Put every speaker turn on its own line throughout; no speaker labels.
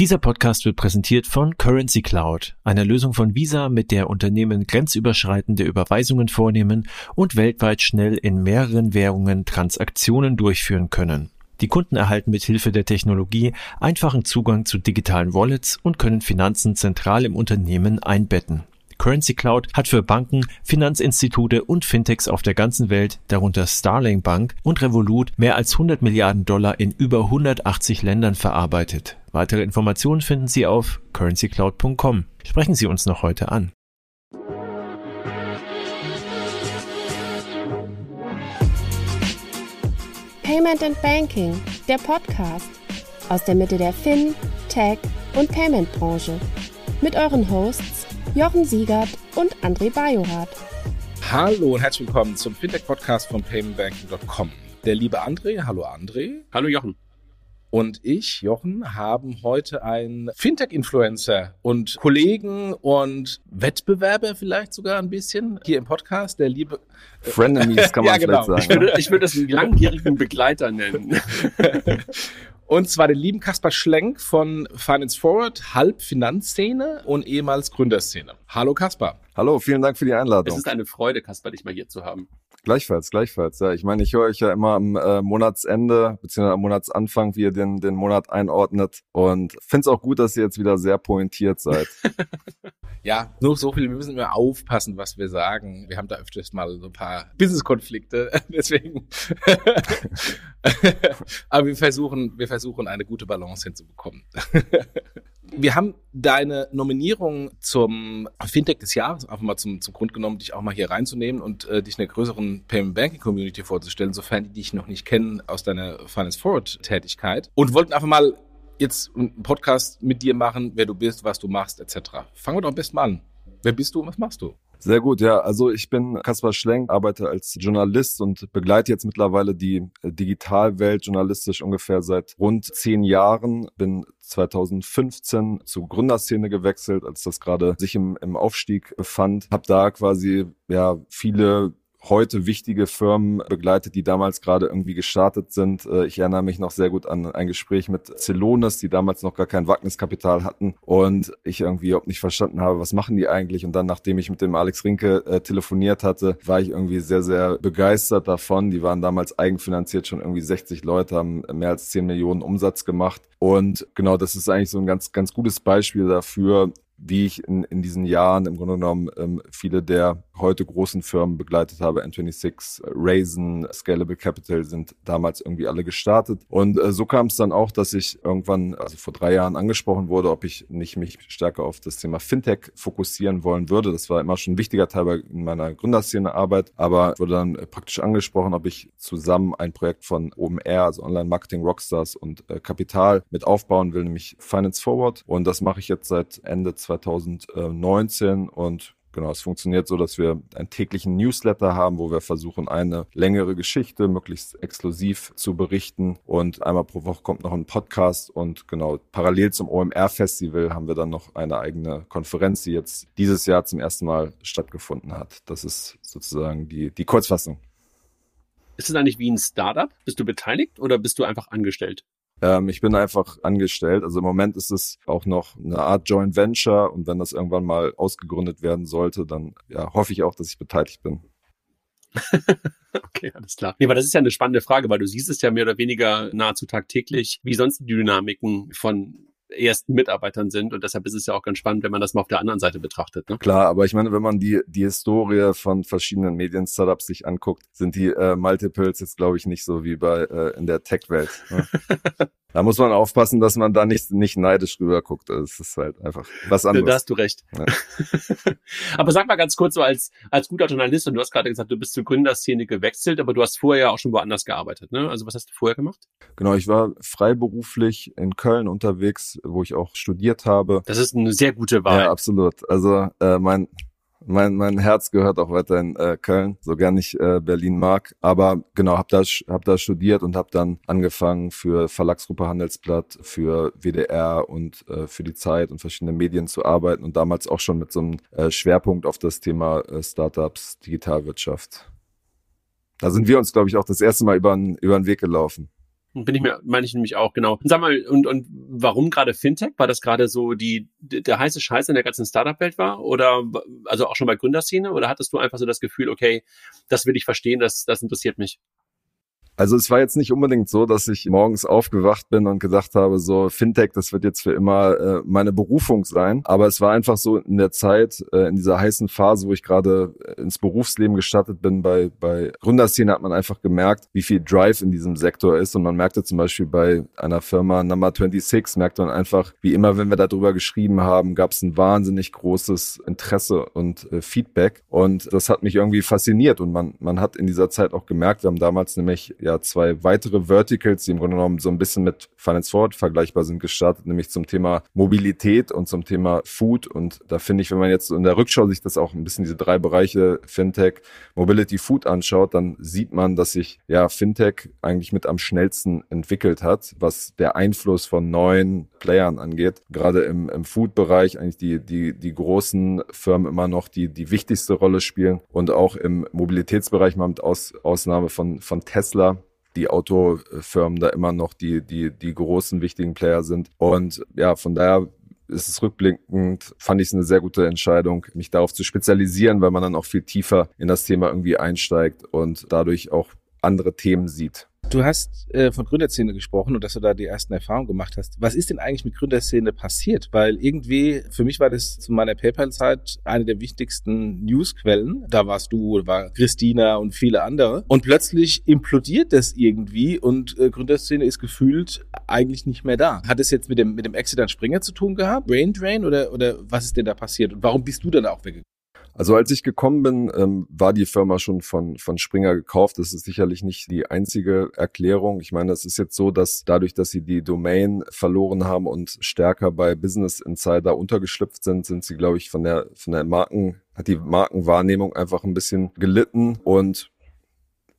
Dieser Podcast wird präsentiert von Currency Cloud, einer Lösung von Visa, mit der Unternehmen grenzüberschreitende Überweisungen vornehmen und weltweit schnell in mehreren Währungen Transaktionen durchführen können. Die Kunden erhalten mit Hilfe der Technologie einfachen Zugang zu digitalen Wallets und können Finanzen zentral im Unternehmen einbetten. Currency Cloud hat für Banken, Finanzinstitute und Fintechs auf der ganzen Welt, darunter Starling Bank und Revolut, mehr als 100 Milliarden Dollar in über 180 Ländern verarbeitet. Weitere Informationen finden Sie auf currencycloud.com. Sprechen Sie uns noch heute an.
Payment and Banking, der Podcast aus der Mitte der Fin, Tech und Payment Branche mit euren Hosts Jochen Siegert und André Bajorath.
Hallo und herzlich willkommen zum Fintech-Podcast von paymentbanking.com. Der liebe André, hallo André.
Hallo Jochen.
Und ich, Jochen, haben heute einen Fintech-Influencer und Kollegen und Wettbewerber vielleicht sogar ein bisschen hier im Podcast, der liebe
Frenemies kann man ja, genau. vielleicht
sagen. Ich würde, ich würde das einen langjährigen Begleiter nennen.
Und zwar den lieben Kaspar Schlenk von Finance Forward, halb Finanzszene und ehemals Gründerszene. Hallo Kaspar.
Hallo, vielen Dank für die Einladung.
Es ist eine Freude, Kaspar, dich mal hier zu haben.
Gleichfalls, gleichfalls. Ja, ich meine, ich höre euch ja immer am äh, Monatsende bzw. am Monatsanfang, wie ihr den, den Monat einordnet und finde es auch gut, dass ihr jetzt wieder sehr pointiert seid.
ja, nur so viel, wir müssen immer aufpassen, was wir sagen. Wir haben da öfters mal so ein paar Business-Konflikte, deswegen. Aber wir versuchen, wir versuchen eine gute Balance hinzubekommen. Wir haben deine Nominierung zum Fintech des Jahres einfach mal zum, zum Grund genommen, dich auch mal hier reinzunehmen und äh, dich in der größeren Payment Banking Community vorzustellen, sofern die dich noch nicht kennen aus deiner Finance Forward Tätigkeit. Und wollten einfach mal jetzt einen Podcast mit dir machen, wer du bist, was du machst, etc. Fangen wir doch am besten mal an. Wer bist du und was machst du?
Sehr gut, ja. Also ich bin Kaspar Schlenk, arbeite als Journalist und begleite jetzt mittlerweile die äh, Digitalwelt journalistisch ungefähr seit rund zehn Jahren. Bin 2015 zur Gründerszene gewechselt, als das gerade sich im, im Aufstieg befand. Hab da quasi ja viele heute wichtige Firmen begleitet, die damals gerade irgendwie gestartet sind. Äh, ich erinnere mich noch sehr gut an ein Gespräch mit Celonis, die damals noch gar kein Wagniskapital hatten und ich irgendwie überhaupt nicht verstanden habe, was machen die eigentlich? Und dann, nachdem ich mit dem Alex Rinke äh, telefoniert hatte, war ich irgendwie sehr, sehr begeistert davon. Die waren damals eigenfinanziert, schon irgendwie 60 Leute, haben mehr als 10 Millionen Umsatz gemacht. Und genau, das ist eigentlich so ein ganz, ganz gutes Beispiel dafür, wie ich in, in diesen Jahren im Grunde genommen ähm, viele der heute großen Firmen begleitet habe. N26, Raisin, Scalable Capital sind damals irgendwie alle gestartet. Und äh, so kam es dann auch, dass ich irgendwann, also vor drei Jahren angesprochen wurde, ob ich nicht mich stärker auf das Thema Fintech fokussieren wollen würde. Das war immer schon ein wichtiger Teil bei meiner Gründerszene-Arbeit, aber wurde dann äh, praktisch angesprochen, ob ich zusammen ein Projekt von OMR, also Online Marketing Rockstars und äh, Kapital mit aufbauen will, nämlich Finance Forward. Und das mache ich jetzt seit Ende 2019 und Genau, es funktioniert so, dass wir einen täglichen Newsletter haben, wo wir versuchen, eine längere Geschichte möglichst exklusiv zu berichten. Und einmal pro Woche kommt noch ein Podcast. Und genau, parallel zum OMR-Festival haben wir dann noch eine eigene Konferenz, die jetzt dieses Jahr zum ersten Mal stattgefunden hat. Das ist sozusagen die, die Kurzfassung.
Ist es eigentlich wie ein Startup? Bist du beteiligt oder bist du einfach angestellt?
Ähm, ich bin einfach angestellt. Also im Moment ist es auch noch eine Art Joint Venture und wenn das irgendwann mal ausgegründet werden sollte, dann ja, hoffe ich auch, dass ich beteiligt bin.
okay, alles klar. Nee, aber das ist ja eine spannende Frage, weil du siehst es ja mehr oder weniger nahezu tagtäglich, wie sonst die Dynamiken von ersten Mitarbeitern sind. Und deshalb ist es ja auch ganz spannend, wenn man das mal auf der anderen Seite betrachtet. Ne?
Klar, aber ich meine, wenn man die, die Historie von verschiedenen Medien-Startups sich anguckt, sind die äh, Multiples jetzt, glaube ich, nicht so wie bei äh, in der Tech-Welt. Ne? Da muss man aufpassen, dass man da nicht, nicht neidisch rüber guckt. Das ist halt einfach was anderes.
Da hast du recht. Ja. aber sag mal ganz kurz so als, als guter Journalist, und du hast gerade gesagt, du bist zur Gründerszene gewechselt, aber du hast vorher ja auch schon woanders gearbeitet. Ne? Also was hast du vorher gemacht?
Genau, ich war freiberuflich in Köln unterwegs, wo ich auch studiert habe.
Das ist eine sehr gute Wahl.
Ja, absolut. Also äh, mein mein, mein Herz gehört auch weiter in äh, Köln, so gern ich äh, Berlin mag. Aber genau, habe da, hab da studiert und habe dann angefangen für Verlagsgruppe Handelsblatt, für WDR und äh, für die Zeit und verschiedene Medien zu arbeiten und damals auch schon mit so einem äh, Schwerpunkt auf das Thema äh, Startups, Digitalwirtschaft. Da sind wir uns, glaube ich, auch das erste Mal über, über den Weg gelaufen.
Bin ich mir, meine ich nämlich auch, genau. Sag mal, und, und warum gerade Fintech? War das gerade so die, der heiße Scheiß in der ganzen Startup-Welt war? Oder, also auch schon bei Gründerszene? Oder hattest du einfach so das Gefühl, okay, das will ich verstehen, das, das interessiert mich?
Also es war jetzt nicht unbedingt so, dass ich morgens aufgewacht bin und gedacht habe, so Fintech, das wird jetzt für immer äh, meine Berufung sein. Aber es war einfach so in der Zeit, äh, in dieser heißen Phase, wo ich gerade äh, ins Berufsleben gestartet bin, bei, bei Gründerszene hat man einfach gemerkt, wie viel Drive in diesem Sektor ist. Und man merkte zum Beispiel bei einer Firma Number 26, merkt man einfach, wie immer, wenn wir darüber geschrieben haben, gab es ein wahnsinnig großes Interesse und äh, Feedback. Und das hat mich irgendwie fasziniert. Und man, man hat in dieser Zeit auch gemerkt, wir haben damals nämlich ja, ja zwei weitere Verticals, die im Grunde genommen so ein bisschen mit Finance Forward vergleichbar sind, gestartet, nämlich zum Thema Mobilität und zum Thema Food. Und da finde ich, wenn man jetzt in der Rückschau sich das auch ein bisschen diese drei Bereiche Fintech, Mobility, Food anschaut, dann sieht man, dass sich ja Fintech eigentlich mit am schnellsten entwickelt hat, was der Einfluss von neuen Playern angeht. Gerade im, im Food-Bereich eigentlich die, die, die großen Firmen immer noch die, die wichtigste Rolle spielen und auch im Mobilitätsbereich mal mit Aus, Ausnahme von, von Tesla die Autofirmen da immer noch die, die, die großen wichtigen Player sind. Und ja, von daher ist es rückblickend, fand ich es eine sehr gute Entscheidung, mich darauf zu spezialisieren, weil man dann auch viel tiefer in das Thema irgendwie einsteigt und dadurch auch andere Themen sieht.
Du hast äh, von Gründerszene gesprochen und dass du da die ersten Erfahrungen gemacht hast. Was ist denn eigentlich mit Gründerszene passiert? Weil irgendwie, für mich war das zu meiner PayPal-Zeit eine der wichtigsten Newsquellen. Da warst du, war Christina und viele andere. Und plötzlich implodiert das irgendwie und äh, Gründerszene ist gefühlt eigentlich nicht mehr da. Hat es jetzt mit dem, mit dem Exit an Springer zu tun gehabt? Brain Drain oder, oder was ist denn da passiert? Und warum bist du dann auch weggegangen?
Also als ich gekommen bin, ähm, war die Firma schon von, von Springer gekauft. Das ist sicherlich nicht die einzige Erklärung. Ich meine, es ist jetzt so, dass dadurch, dass sie die Domain verloren haben und stärker bei Business Insider untergeschlüpft sind, sind sie, glaube ich, von der, von der Marken, hat die Markenwahrnehmung einfach ein bisschen gelitten und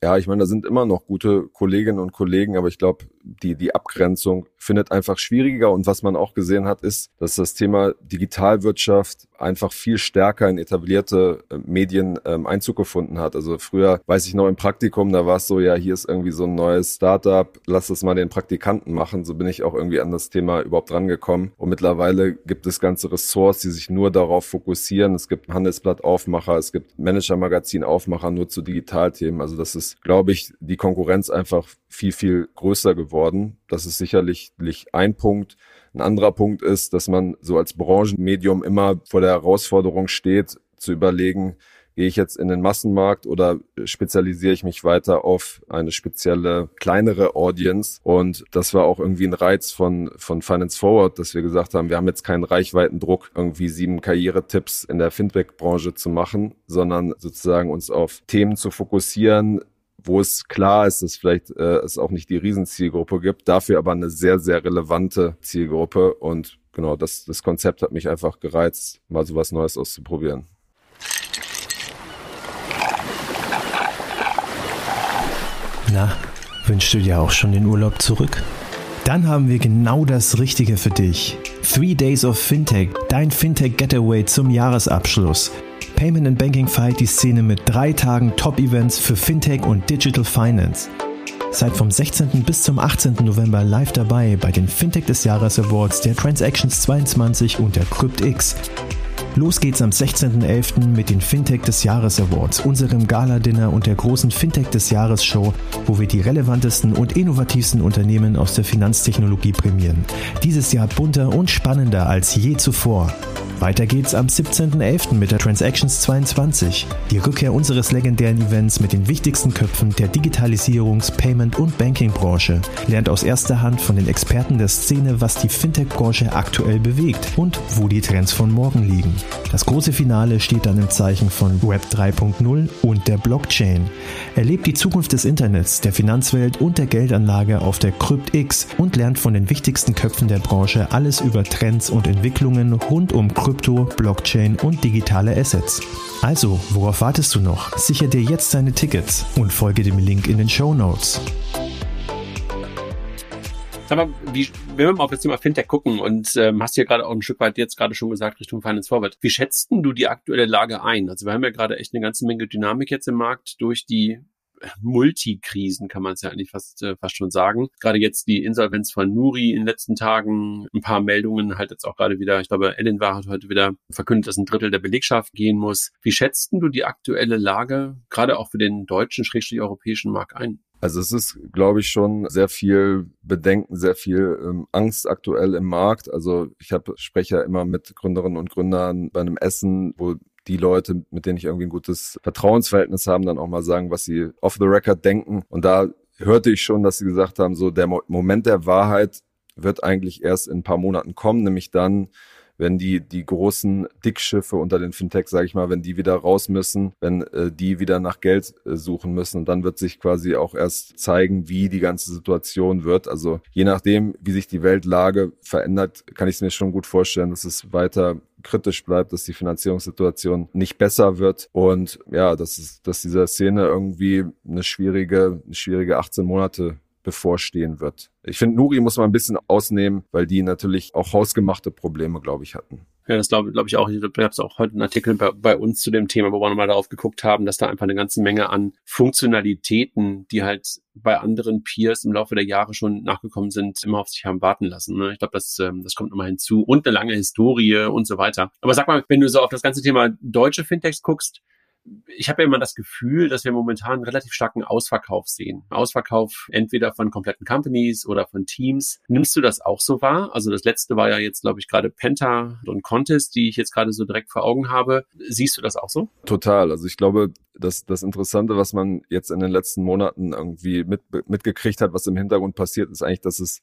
ja, ich meine, da sind immer noch gute Kolleginnen und Kollegen, aber ich glaube, die, die Abgrenzung findet einfach schwieriger. Und was man auch gesehen hat, ist, dass das Thema Digitalwirtschaft einfach viel stärker in etablierte äh, Medien ähm, Einzug gefunden hat. Also früher, weiß ich noch im Praktikum, da war es so, ja, hier ist irgendwie so ein neues Startup, lass das mal den Praktikanten machen. So bin ich auch irgendwie an das Thema überhaupt rangekommen. Und mittlerweile gibt es ganze Ressorts, die sich nur darauf fokussieren. Es gibt Handelsblatt-Aufmacher, es gibt Manager-Magazin-Aufmacher nur zu Digitalthemen. Also das ist, glaube ich, die Konkurrenz einfach viel, viel größer geworden. Das ist sicherlich ein Punkt. Ein anderer Punkt ist, dass man so als Branchenmedium immer vor der Herausforderung steht, zu überlegen, gehe ich jetzt in den Massenmarkt oder spezialisiere ich mich weiter auf eine spezielle kleinere Audience? Und das war auch irgendwie ein Reiz von, von Finance Forward, dass wir gesagt haben, wir haben jetzt keinen Reichweitendruck, irgendwie sieben Karrieretipps in der Fintech-Branche zu machen, sondern sozusagen uns auf Themen zu fokussieren, wo es klar ist, dass vielleicht äh, es auch nicht die Riesenzielgruppe gibt, dafür aber eine sehr, sehr relevante Zielgruppe. Und genau, das, das Konzept hat mich einfach gereizt, mal so was Neues auszuprobieren.
Na, wünschst du dir auch schon den Urlaub zurück? Dann haben wir genau das Richtige für dich. Three Days of Fintech, dein Fintech Getaway zum Jahresabschluss. Payment and Banking feiert die Szene mit drei Tagen Top-Events für Fintech und Digital Finance. Seid vom 16. bis zum 18. November live dabei bei den Fintech des Jahres Awards der Transactions 22 und der CryptX. Los geht's am 16.11. mit den Fintech des Jahres Awards, unserem Gala-Dinner und der großen Fintech des Jahres Show, wo wir die relevantesten und innovativsten Unternehmen aus der Finanztechnologie prämieren. Dieses Jahr bunter und spannender als je zuvor. Weiter geht's am 17.11. mit der Transactions 22, die Rückkehr unseres legendären Events mit den wichtigsten Köpfen der Digitalisierungs-, Payment- und Banking-Branche. Lernt aus erster Hand von den Experten der Szene, was die Fintech-Branche aktuell bewegt und wo die Trends von morgen liegen. Das große Finale steht dann im Zeichen von Web 3.0 und der Blockchain. Erlebt die Zukunft des Internets, der Finanzwelt und der Geldanlage auf der CryptX und lernt von den wichtigsten Köpfen der Branche alles über Trends und Entwicklungen rund um Krypto Krypto, Blockchain und digitale Assets. Also, worauf wartest du noch? Sicher dir jetzt deine Tickets und folge dem Link in den Show Notes.
Sag mal, wie, wenn wir mal auf das Thema Fintech gucken und ähm, hast ja gerade auch ein Stück weit jetzt gerade schon gesagt Richtung Finance Forward. Wie schätzt du die aktuelle Lage ein? Also wir haben ja gerade echt eine ganze Menge Dynamik jetzt im Markt durch die Multikrisen, kann man es ja eigentlich fast, äh, fast schon sagen. Gerade jetzt die Insolvenz von Nuri in den letzten Tagen, ein paar Meldungen, halt jetzt auch gerade wieder, ich glaube, Ellen war hat heute wieder verkündet, dass ein Drittel der Belegschaft gehen muss. Wie schätzt du die aktuelle Lage, gerade auch für den deutschen, schrägstrich europäischen Markt ein?
Also es ist, glaube ich, schon sehr viel Bedenken, sehr viel ähm, Angst aktuell im Markt. Also ich habe spreche ja immer mit Gründerinnen und Gründern bei einem Essen, wo die Leute, mit denen ich irgendwie ein gutes Vertrauensverhältnis haben, dann auch mal sagen, was sie off the record denken. Und da hörte ich schon, dass sie gesagt haben, so der Mo Moment der Wahrheit wird eigentlich erst in ein paar Monaten kommen, nämlich dann, wenn die, die großen Dickschiffe unter den Fintechs, sage ich mal, wenn die wieder raus müssen, wenn äh, die wieder nach Geld äh, suchen müssen. Und dann wird sich quasi auch erst zeigen, wie die ganze Situation wird. Also je nachdem, wie sich die Weltlage verändert, kann ich es mir schon gut vorstellen, dass es weiter kritisch bleibt, dass die Finanzierungssituation nicht besser wird und ja, dass es, dass dieser Szene irgendwie eine schwierige, eine schwierige 18 Monate bevorstehen wird. Ich finde, Nuri muss man ein bisschen ausnehmen, weil die natürlich auch hausgemachte Probleme, glaube ich, hatten.
Ja, das glaube glaub ich auch. Ich habe es auch heute einen Artikel bei, bei, uns zu dem Thema, wo wir nochmal darauf geguckt haben, dass da einfach eine ganze Menge an Funktionalitäten, die halt bei anderen Peers im Laufe der Jahre schon nachgekommen sind, immer auf sich haben warten lassen. Ne? Ich glaube, das, ähm, das kommt nochmal hinzu. Und eine lange Historie und so weiter. Aber sag mal, wenn du so auf das ganze Thema deutsche Fintechs guckst, ich habe ja immer das Gefühl, dass wir momentan einen relativ starken Ausverkauf sehen. Ausverkauf entweder von kompletten Companies oder von Teams. Nimmst du das auch so wahr? Also das letzte war ja jetzt, glaube ich, gerade Penta und Contest, die ich jetzt gerade so direkt vor Augen habe. Siehst du das auch so?
Total. Also ich glaube, das, das Interessante, was man jetzt in den letzten Monaten irgendwie mit, mitgekriegt hat, was im Hintergrund passiert, ist eigentlich, dass es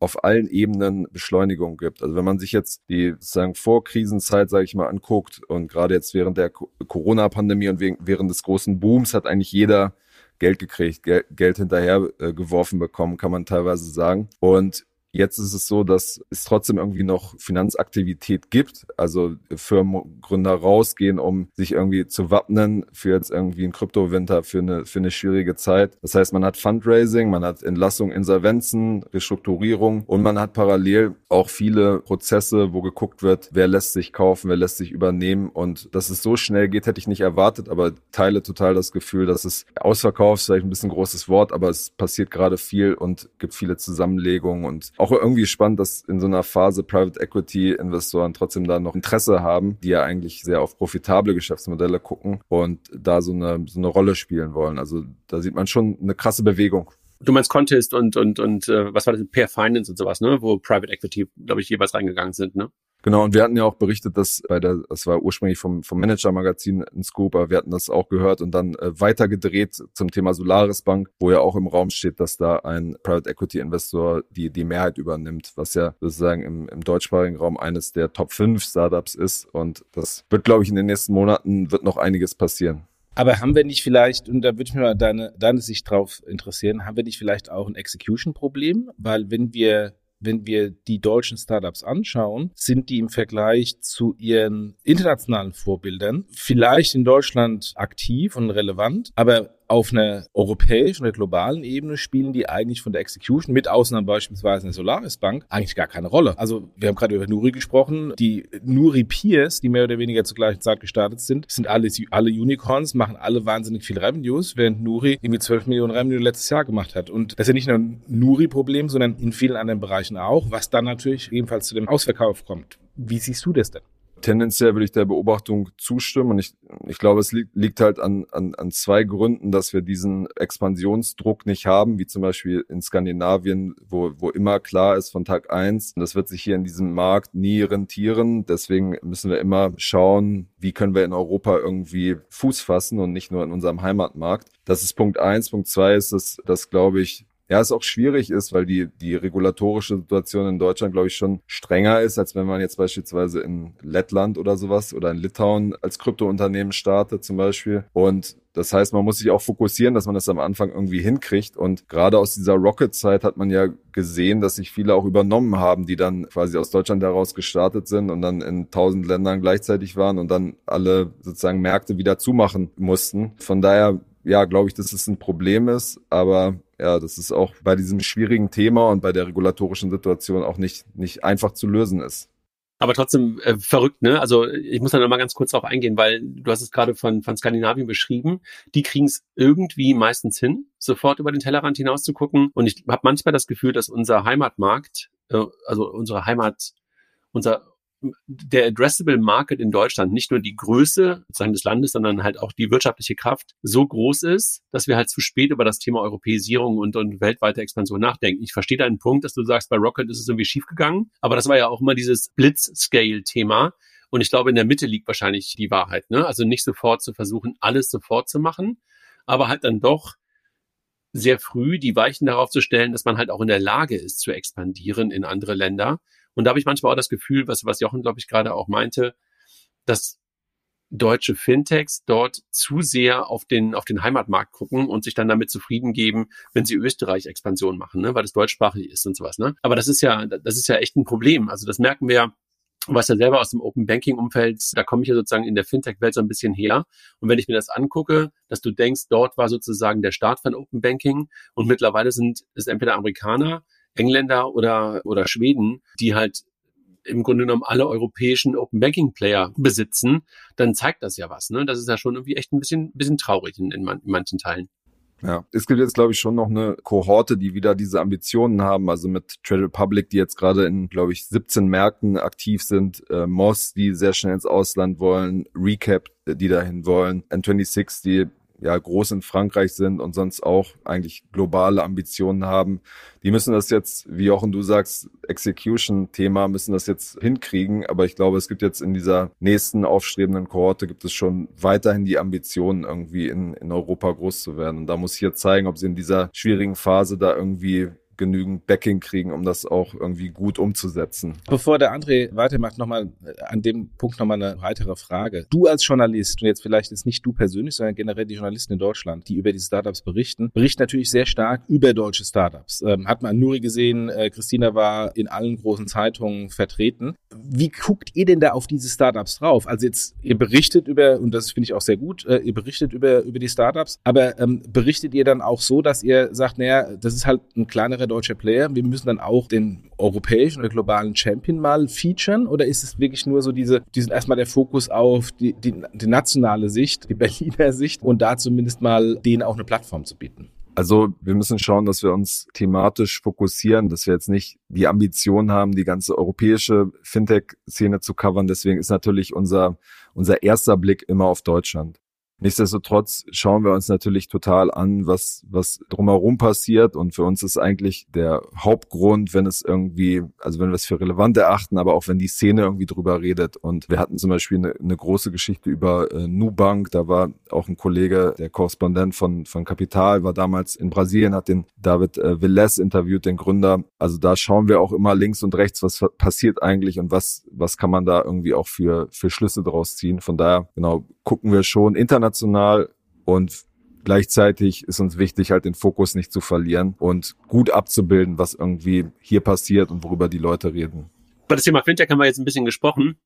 auf allen Ebenen Beschleunigung gibt. Also wenn man sich jetzt die sozusagen Vorkrisenzeit, sage ich mal, anguckt und gerade jetzt während der Corona-Pandemie und während des großen Booms hat eigentlich jeder Geld gekriegt, Geld hinterher äh, geworfen bekommen, kann man teilweise sagen. Und Jetzt ist es so, dass es trotzdem irgendwie noch Finanzaktivität gibt. Also Firmengründer rausgehen, um sich irgendwie zu wappnen für jetzt irgendwie einen Kryptowinter, für eine, für eine schwierige Zeit. Das heißt, man hat Fundraising, man hat Entlassung, Insolvenzen, Restrukturierung und man hat parallel auch viele Prozesse, wo geguckt wird, wer lässt sich kaufen, wer lässt sich übernehmen. Und dass es so schnell geht, hätte ich nicht erwartet, aber teile total das Gefühl, dass es ausverkauft, vielleicht ein bisschen großes Wort, aber es passiert gerade viel und gibt viele Zusammenlegungen und auch irgendwie spannend, dass in so einer Phase Private Equity Investoren trotzdem da noch Interesse haben, die ja eigentlich sehr auf profitable Geschäftsmodelle gucken und da so eine, so eine Rolle spielen wollen. Also da sieht man schon eine krasse Bewegung.
Du meinst Contest und und und äh, was war das? Pair Finance und sowas, ne? Wo Private Equity, glaube ich, jeweils reingegangen sind, ne?
Genau, und wir hatten ja auch berichtet, dass bei der, das war ursprünglich vom, vom Manager-Magazin ein Scoop, aber wir hatten das auch gehört und dann äh, weitergedreht zum Thema Solaris Bank, wo ja auch im Raum steht, dass da ein Private Equity Investor die, die Mehrheit übernimmt, was ja sozusagen im, im deutschsprachigen Raum eines der Top 5 Startups ist. Und das wird, glaube ich, in den nächsten Monaten wird noch einiges passieren.
Aber haben wir nicht vielleicht, und da würde ich mir mal deine, deine Sicht drauf interessieren, haben wir nicht vielleicht auch ein Execution-Problem? Weil wenn wir wenn wir die deutschen Startups anschauen, sind die im Vergleich zu ihren internationalen Vorbildern vielleicht in Deutschland aktiv und relevant, aber auf einer europäischen oder globalen Ebene spielen die eigentlich von der Execution, mit Ausnahme beispielsweise der Solaris Bank, eigentlich gar keine Rolle. Also wir haben gerade über Nuri gesprochen. Die Nuri Peers, die mehr oder weniger zur gleichen Zeit gestartet sind, sind alle, alle Unicorns, machen alle wahnsinnig viel Revenues, während Nuri irgendwie 12 Millionen Revenue letztes Jahr gemacht hat. Und das ist ja nicht nur ein Nuri-Problem, sondern in vielen anderen Bereichen auch, was dann natürlich ebenfalls zu dem Ausverkauf kommt. Wie siehst du das denn?
tendenziell würde ich der Beobachtung zustimmen. Und ich, ich glaube, es liegt, liegt halt an, an, an zwei Gründen, dass wir diesen Expansionsdruck nicht haben, wie zum Beispiel in Skandinavien, wo, wo immer klar ist von Tag eins, das wird sich hier in diesem Markt nie rentieren. Deswegen müssen wir immer schauen, wie können wir in Europa irgendwie Fuß fassen und nicht nur in unserem Heimatmarkt. Das ist Punkt eins. Punkt zwei ist, dass, dass glaube ich, ja, es auch schwierig ist, weil die, die regulatorische Situation in Deutschland, glaube ich, schon strenger ist, als wenn man jetzt beispielsweise in Lettland oder sowas oder in Litauen als Kryptounternehmen startet zum Beispiel. Und das heißt, man muss sich auch fokussieren, dass man das am Anfang irgendwie hinkriegt. Und gerade aus dieser Rocket-Zeit hat man ja gesehen, dass sich viele auch übernommen haben, die dann quasi aus Deutschland heraus gestartet sind und dann in tausend Ländern gleichzeitig waren und dann alle sozusagen Märkte wieder zumachen mussten. Von daher ja, glaube ich, dass es ein Problem ist, aber ja, das ist auch bei diesem schwierigen Thema und bei der regulatorischen Situation auch nicht, nicht einfach zu lösen ist.
Aber trotzdem äh, verrückt, ne? Also ich muss da noch mal ganz kurz drauf eingehen, weil du hast es gerade von, von Skandinavien beschrieben. Die kriegen es irgendwie meistens hin, sofort über den Tellerrand hinaus zu gucken. Und ich habe manchmal das Gefühl, dass unser Heimatmarkt, äh, also unsere Heimat, unser der addressable Market in Deutschland nicht nur die Größe des Landes, sondern halt auch die wirtschaftliche Kraft so groß ist, dass wir halt zu spät über das Thema Europäisierung und, und weltweite Expansion nachdenken. Ich verstehe deinen Punkt, dass du sagst, bei Rocket ist es irgendwie schiefgegangen, aber das war ja auch immer dieses Blitz-Scale-Thema. Und ich glaube, in der Mitte liegt wahrscheinlich die Wahrheit. Ne? Also nicht sofort zu versuchen, alles sofort zu machen, aber halt dann doch sehr früh die Weichen darauf zu stellen, dass man halt auch in der Lage ist zu expandieren in andere Länder und da habe ich manchmal auch das Gefühl, was, was Jochen, glaube ich, gerade auch meinte, dass deutsche Fintechs dort zu sehr auf den, auf den Heimatmarkt gucken und sich dann damit zufrieden geben, wenn sie Österreich-Expansion machen, ne, weil das deutschsprachig ist und sowas. Ne? Aber das ist ja, das ist ja echt ein Problem. Also das merken wir was ja selber aus dem Open Banking Umfeld, da komme ich ja sozusagen in der Fintech Welt so ein bisschen her. Und wenn ich mir das angucke, dass du denkst, dort war sozusagen der Start von Open Banking und mittlerweile sind es entweder Amerikaner, Engländer oder, oder Schweden, die halt im Grunde genommen alle europäischen Open Banking Player besitzen, dann zeigt das ja was. Ne? Das ist ja schon irgendwie echt ein bisschen, bisschen traurig in, in, man, in manchen Teilen.
Ja, es gibt jetzt, glaube ich, schon noch eine Kohorte, die wieder diese Ambitionen haben. Also mit Trade Republic, die jetzt gerade in, glaube ich, 17 Märkten aktiv sind, äh, Moss, die sehr schnell ins Ausland wollen, Recap, die dahin wollen, N26, die ja groß in Frankreich sind und sonst auch eigentlich globale Ambitionen haben, die müssen das jetzt, wie auch du sagst, Execution-Thema, müssen das jetzt hinkriegen. Aber ich glaube, es gibt jetzt in dieser nächsten aufstrebenden Kohorte gibt es schon weiterhin die Ambitionen, irgendwie in, in Europa groß zu werden. Und da muss ich jetzt zeigen, ob sie in dieser schwierigen Phase da irgendwie genügend Backing kriegen, um das auch irgendwie gut umzusetzen.
Bevor der André weitermacht, nochmal äh, an dem Punkt nochmal eine weitere Frage. Du als Journalist, und jetzt vielleicht ist nicht du persönlich, sondern generell die Journalisten in Deutschland, die über die Startups berichten, berichten natürlich sehr stark über deutsche Startups. Ähm, hat man an Nuri gesehen, äh, Christina war in allen großen Zeitungen vertreten. Wie guckt ihr denn da auf diese Startups drauf? Also jetzt, ihr berichtet über, und das finde ich auch sehr gut, äh, ihr berichtet über, über die Startups, aber ähm, berichtet ihr dann auch so, dass ihr sagt, naja, das ist halt ein kleinerer deutscher Player. Wir müssen dann auch den europäischen oder globalen Champion mal featuren? Oder ist es wirklich nur so diese, diesen erstmal der Fokus auf die, die, die nationale Sicht, die Berliner Sicht und da zumindest mal denen auch eine Plattform zu bieten?
Also wir müssen schauen, dass wir uns thematisch fokussieren, dass wir jetzt nicht die Ambition haben, die ganze europäische Fintech-Szene zu covern. Deswegen ist natürlich unser, unser erster Blick immer auf Deutschland. Nichtsdestotrotz schauen wir uns natürlich total an, was, was drumherum passiert. Und für uns ist eigentlich der Hauptgrund, wenn es irgendwie, also wenn wir es für relevant erachten, aber auch wenn die Szene irgendwie drüber redet. Und wir hatten zum Beispiel eine, eine große Geschichte über äh, Nubank. Da war auch ein Kollege, der Korrespondent von, von Kapital, war damals in Brasilien, hat den David äh, Villes interviewt, den Gründer. Also da schauen wir auch immer links und rechts, was passiert eigentlich und was, was kann man da irgendwie auch für, für Schlüsse draus ziehen. Von daher, genau, gucken wir schon international und gleichzeitig ist uns wichtig, halt den Fokus nicht zu verlieren und gut abzubilden, was irgendwie hier passiert und worüber die Leute reden.
Bei das Thema Fintech haben wir jetzt ein bisschen gesprochen.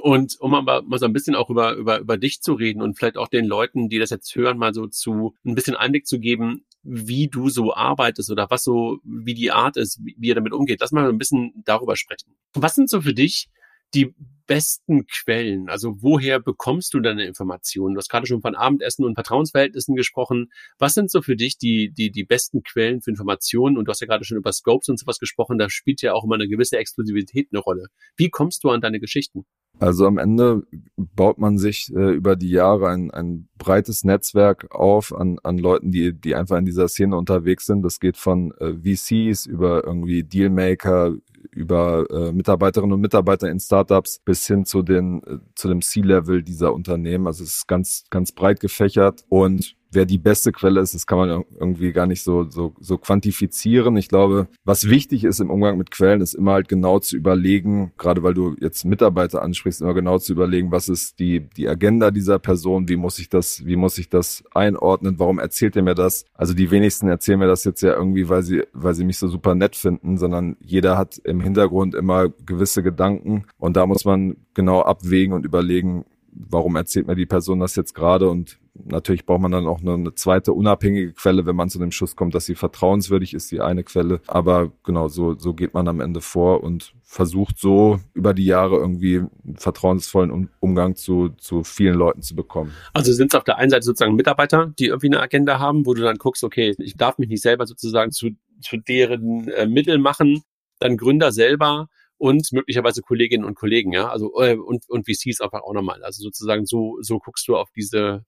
Und um aber mal so ein bisschen auch über, über, über dich zu reden und vielleicht auch den Leuten, die das jetzt hören, mal so zu ein bisschen Einblick zu geben, wie du so arbeitest oder was so, wie die Art ist, wie, ihr damit umgeht. Lass mal ein bisschen darüber sprechen. Was sind so für dich die besten Quellen? Also woher bekommst du deine Informationen? Du hast gerade schon von Abendessen und Vertrauensverhältnissen gesprochen. Was sind so für dich die, die, die besten Quellen für Informationen? Und du hast ja gerade schon über Scopes und sowas gesprochen. Da spielt ja auch immer eine gewisse Exklusivität eine Rolle. Wie kommst du an deine Geschichten?
Also am Ende baut man sich äh, über die Jahre ein, ein breites Netzwerk auf an, an Leuten, die, die einfach in dieser Szene unterwegs sind. Das geht von äh, VCs über irgendwie Dealmaker, über äh, Mitarbeiterinnen und Mitarbeiter in Startups bis hin zu den äh, zu dem C-Level dieser Unternehmen. Also es ist ganz ganz breit gefächert und wer die beste Quelle ist, das kann man irgendwie gar nicht so, so, so quantifizieren. Ich glaube, was wichtig ist im Umgang mit Quellen, ist immer halt genau zu überlegen, gerade weil du jetzt Mitarbeiter ansprichst, immer genau zu überlegen, was ist die, die Agenda dieser Person, wie muss ich das, wie muss ich das einordnen, warum erzählt er mir das? Also die wenigsten erzählen mir das jetzt ja irgendwie, weil sie, weil sie mich so super nett finden, sondern jeder hat im Hintergrund immer gewisse Gedanken und da muss man genau abwägen und überlegen, warum erzählt mir die Person das jetzt gerade und natürlich braucht man dann auch eine zweite unabhängige Quelle, wenn man zu dem Schluss kommt, dass sie vertrauenswürdig ist, die eine Quelle. Aber genau, so, so geht man am Ende vor und versucht so über die Jahre irgendwie einen vertrauensvollen Umgang zu, zu vielen Leuten zu bekommen.
Also sind es auf der einen Seite sozusagen Mitarbeiter, die irgendwie eine Agenda haben, wo du dann guckst, okay, ich darf mich nicht selber sozusagen zu, zu deren äh, Mittel machen, dann Gründer selber und möglicherweise Kolleginnen und Kollegen, ja, also äh, und, und VCs einfach auch nochmal. Also sozusagen so, so guckst du auf diese,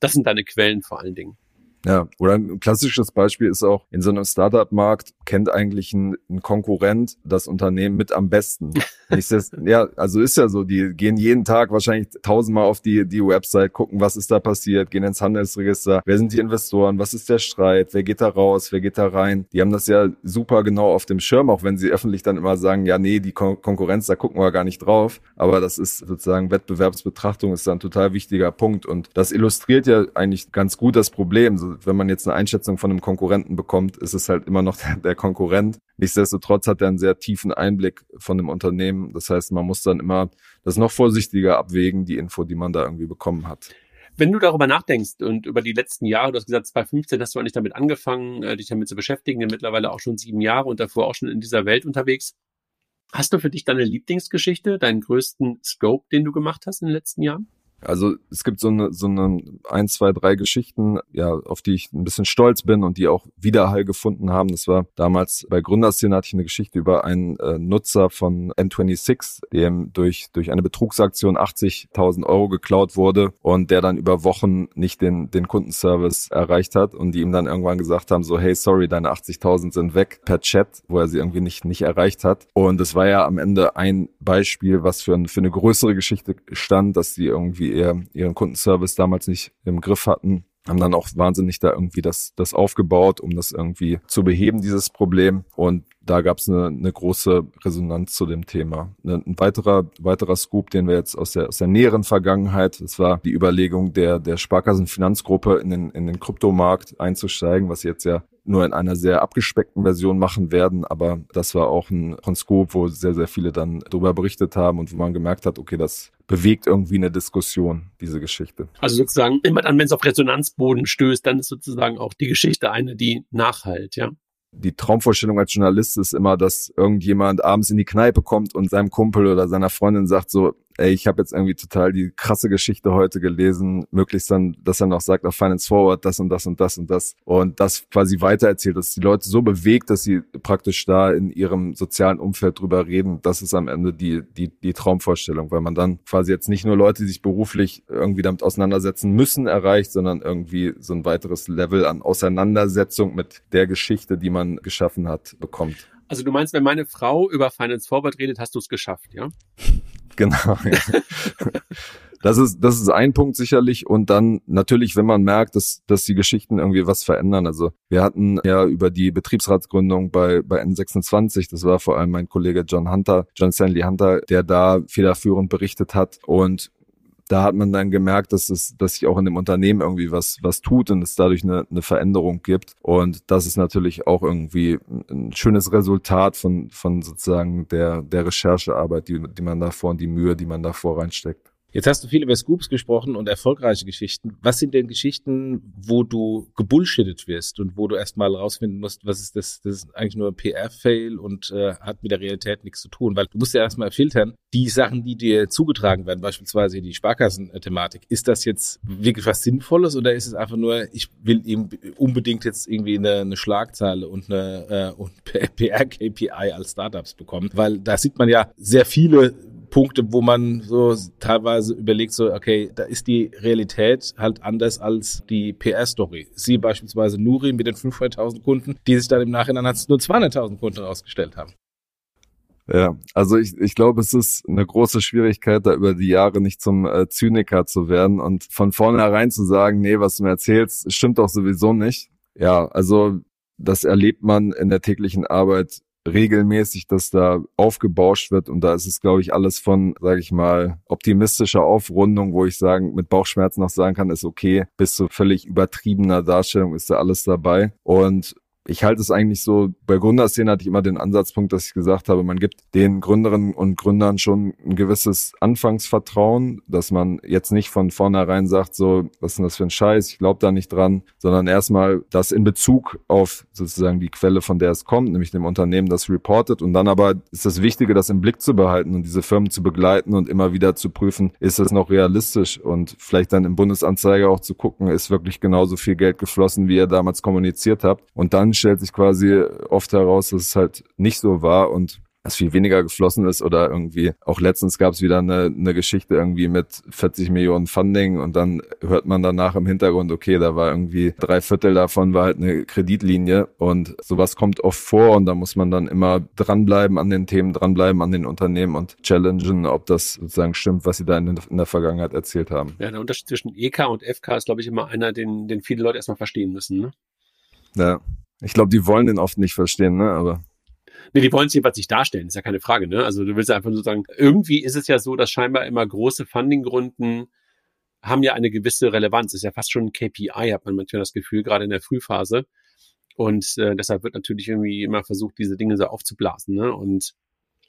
das sind deine Quellen vor allen Dingen.
Ja, oder ein klassisches Beispiel ist auch, in so einem Startup-Markt kennt eigentlich ein, ein, Konkurrent das Unternehmen mit am besten. das, ja, also ist ja so, die gehen jeden Tag wahrscheinlich tausendmal auf die, die Website, gucken, was ist da passiert, gehen ins Handelsregister, wer sind die Investoren, was ist der Streit, wer geht da raus, wer geht da rein. Die haben das ja super genau auf dem Schirm, auch wenn sie öffentlich dann immer sagen, ja, nee, die Kon Konkurrenz, da gucken wir gar nicht drauf. Aber das ist sozusagen Wettbewerbsbetrachtung ist da ein total wichtiger Punkt. Und das illustriert ja eigentlich ganz gut das Problem. So, wenn man jetzt eine Einschätzung von einem Konkurrenten bekommt, ist es halt immer noch der, der Konkurrent. Nichtsdestotrotz hat er einen sehr tiefen Einblick von dem Unternehmen. Das heißt, man muss dann immer das noch vorsichtiger abwägen, die Info, die man da irgendwie bekommen hat.
Wenn du darüber nachdenkst und über die letzten Jahre, du hast gesagt, 2015 hast du eigentlich damit angefangen, äh, dich damit zu beschäftigen, mittlerweile auch schon sieben Jahre und davor auch schon in dieser Welt unterwegs. Hast du für dich deine Lieblingsgeschichte, deinen größten Scope, den du gemacht hast in den letzten Jahren?
Also es gibt so eine, so eine ein, zwei, drei Geschichten, ja, auf die ich ein bisschen stolz bin und die auch Widerhall gefunden haben. Das war damals bei Gründerszene hatte ich eine Geschichte über einen äh, Nutzer von N26, dem durch, durch eine Betrugsaktion 80.000 Euro geklaut wurde und der dann über Wochen nicht den, den Kundenservice erreicht hat und die ihm dann irgendwann gesagt haben, so, hey, sorry, deine 80.000 sind weg per Chat, wo er sie irgendwie nicht, nicht erreicht hat. Und es war ja am Ende ein Beispiel, was für, ein, für eine größere Geschichte stand, dass die irgendwie ihr, ihren Kundenservice damals nicht im Griff hatten haben dann auch wahnsinnig da irgendwie das, das aufgebaut, um das irgendwie zu beheben, dieses Problem. Und da gab es eine, eine große Resonanz zu dem Thema. Ein weiterer, weiterer Scoop, den wir jetzt aus der, aus der näheren Vergangenheit, das war die Überlegung der, der Sparkassenfinanzgruppe in den, in den Kryptomarkt einzusteigen, was jetzt ja nur in einer sehr abgespeckten Version machen werden. Aber das war auch ein, ein Scope, wo sehr, sehr viele dann darüber berichtet haben und wo man gemerkt hat, okay, das bewegt irgendwie eine Diskussion, diese Geschichte.
Also sozusagen, immer dann, wenn es auf Resonanzboden stößt, dann ist sozusagen auch die Geschichte eine, die nachhalt, ja
die Traumvorstellung als Journalist ist immer, dass irgendjemand abends in die Kneipe kommt und seinem Kumpel oder seiner Freundin sagt so, ey, ich habe jetzt irgendwie total die krasse Geschichte heute gelesen, möglichst dann, dass er noch sagt auf Finance Forward das und das und das und das und das quasi weitererzählt, dass die Leute so bewegt, dass sie praktisch da in ihrem sozialen Umfeld drüber reden. Das ist am Ende die, die, die Traumvorstellung, weil man dann quasi jetzt nicht nur Leute, die sich beruflich irgendwie damit auseinandersetzen müssen, erreicht, sondern irgendwie so ein weiteres Level an Auseinandersetzung mit der Geschichte, die man geschaffen hat, bekommt.
Also du meinst, wenn meine Frau über Finance Forward redet, hast du es geschafft, ja?
Genau. Ja. Das ist, das ist ein Punkt sicherlich. Und dann natürlich, wenn man merkt, dass, dass die Geschichten irgendwie was verändern. Also wir hatten ja über die Betriebsratsgründung bei, bei N26, das war vor allem mein Kollege John Hunter, John Stanley Hunter, der da federführend berichtet hat. Und da hat man dann gemerkt, dass es, dass sich auch in dem Unternehmen irgendwie was, was tut und es dadurch eine, eine Veränderung gibt. Und das ist natürlich auch irgendwie ein schönes Resultat von, von sozusagen der, der Recherchearbeit, die, die man davor und die Mühe, die man davor reinsteckt.
Jetzt hast du viel über Scoops gesprochen und erfolgreiche Geschichten. Was sind denn Geschichten, wo du gebullshittet wirst und wo du erstmal rausfinden musst, was ist das? Das ist eigentlich nur ein PR-Fail und äh, hat mit der Realität nichts zu tun, weil du musst ja erstmal filtern, die Sachen, die dir zugetragen werden, beispielsweise die Sparkassen-Thematik. Ist das jetzt wirklich was Sinnvolles oder ist es einfach nur, ich will eben unbedingt jetzt irgendwie eine, eine Schlagzeile und eine äh, PR-KPI als Startups bekommen? Weil da sieht man ja sehr viele Punkte, wo man so teilweise überlegt, so, okay, da ist die Realität halt anders als die PR-Story. Sie beispielsweise Nuri mit den 500.000 Kunden, die sich dann im Nachhinein als nur 200.000 Kunden ausgestellt haben.
Ja, also ich, ich glaube, es ist eine große Schwierigkeit, da über die Jahre nicht zum äh, Zyniker zu werden und von vornherein zu sagen, nee, was du mir erzählst, stimmt doch sowieso nicht. Ja, also das erlebt man in der täglichen Arbeit regelmäßig, dass da aufgebauscht wird. Und da ist es, glaube ich, alles von, sage ich mal, optimistischer Aufrundung, wo ich sagen, mit Bauchschmerzen noch sagen kann, ist okay, bis zu völlig übertriebener Darstellung ist da alles dabei. Und ich halte es eigentlich so, bei Gründerszene hatte ich immer den Ansatzpunkt, dass ich gesagt habe, man gibt den Gründerinnen und Gründern schon ein gewisses Anfangsvertrauen, dass man jetzt nicht von vornherein sagt, so, was ist denn das für ein Scheiß, ich glaube da nicht dran, sondern erstmal das in Bezug auf sozusagen die Quelle, von der es kommt, nämlich dem Unternehmen, das reportet. Und dann aber ist das Wichtige, das im Blick zu behalten und diese Firmen zu begleiten und immer wieder zu prüfen, ist das noch realistisch? Und vielleicht dann im Bundesanzeiger auch zu gucken, ist wirklich genauso viel Geld geflossen, wie ihr damals kommuniziert habt? Und dann stellt sich quasi oft heraus, dass es halt nicht so war und dass viel weniger geflossen ist oder irgendwie auch letztens gab es wieder eine, eine Geschichte irgendwie mit 40 Millionen Funding und dann hört man danach im Hintergrund, okay, da war irgendwie drei Viertel davon war halt eine Kreditlinie und sowas kommt oft vor und da muss man dann immer dranbleiben an den Themen, dranbleiben an den Unternehmen und challengen, ob das sozusagen stimmt, was sie da in, in der Vergangenheit erzählt haben.
Ja, der Unterschied zwischen EK und FK ist, glaube ich, immer einer, den, den viele Leute erstmal verstehen müssen. Ne?
Ja. Ich glaube, die wollen den oft nicht verstehen, ne? Aber.
Nee, die wollen es jedenfalls nicht darstellen, ist ja keine Frage, ne? Also du willst einfach nur sagen, irgendwie ist es ja so, dass scheinbar immer große Fundingrunden haben ja eine gewisse Relevanz. Ist ja fast schon ein KPI, hat man manchmal das Gefühl, gerade in der Frühphase. Und äh, deshalb wird natürlich irgendwie immer versucht, diese Dinge so aufzublasen, ne? Und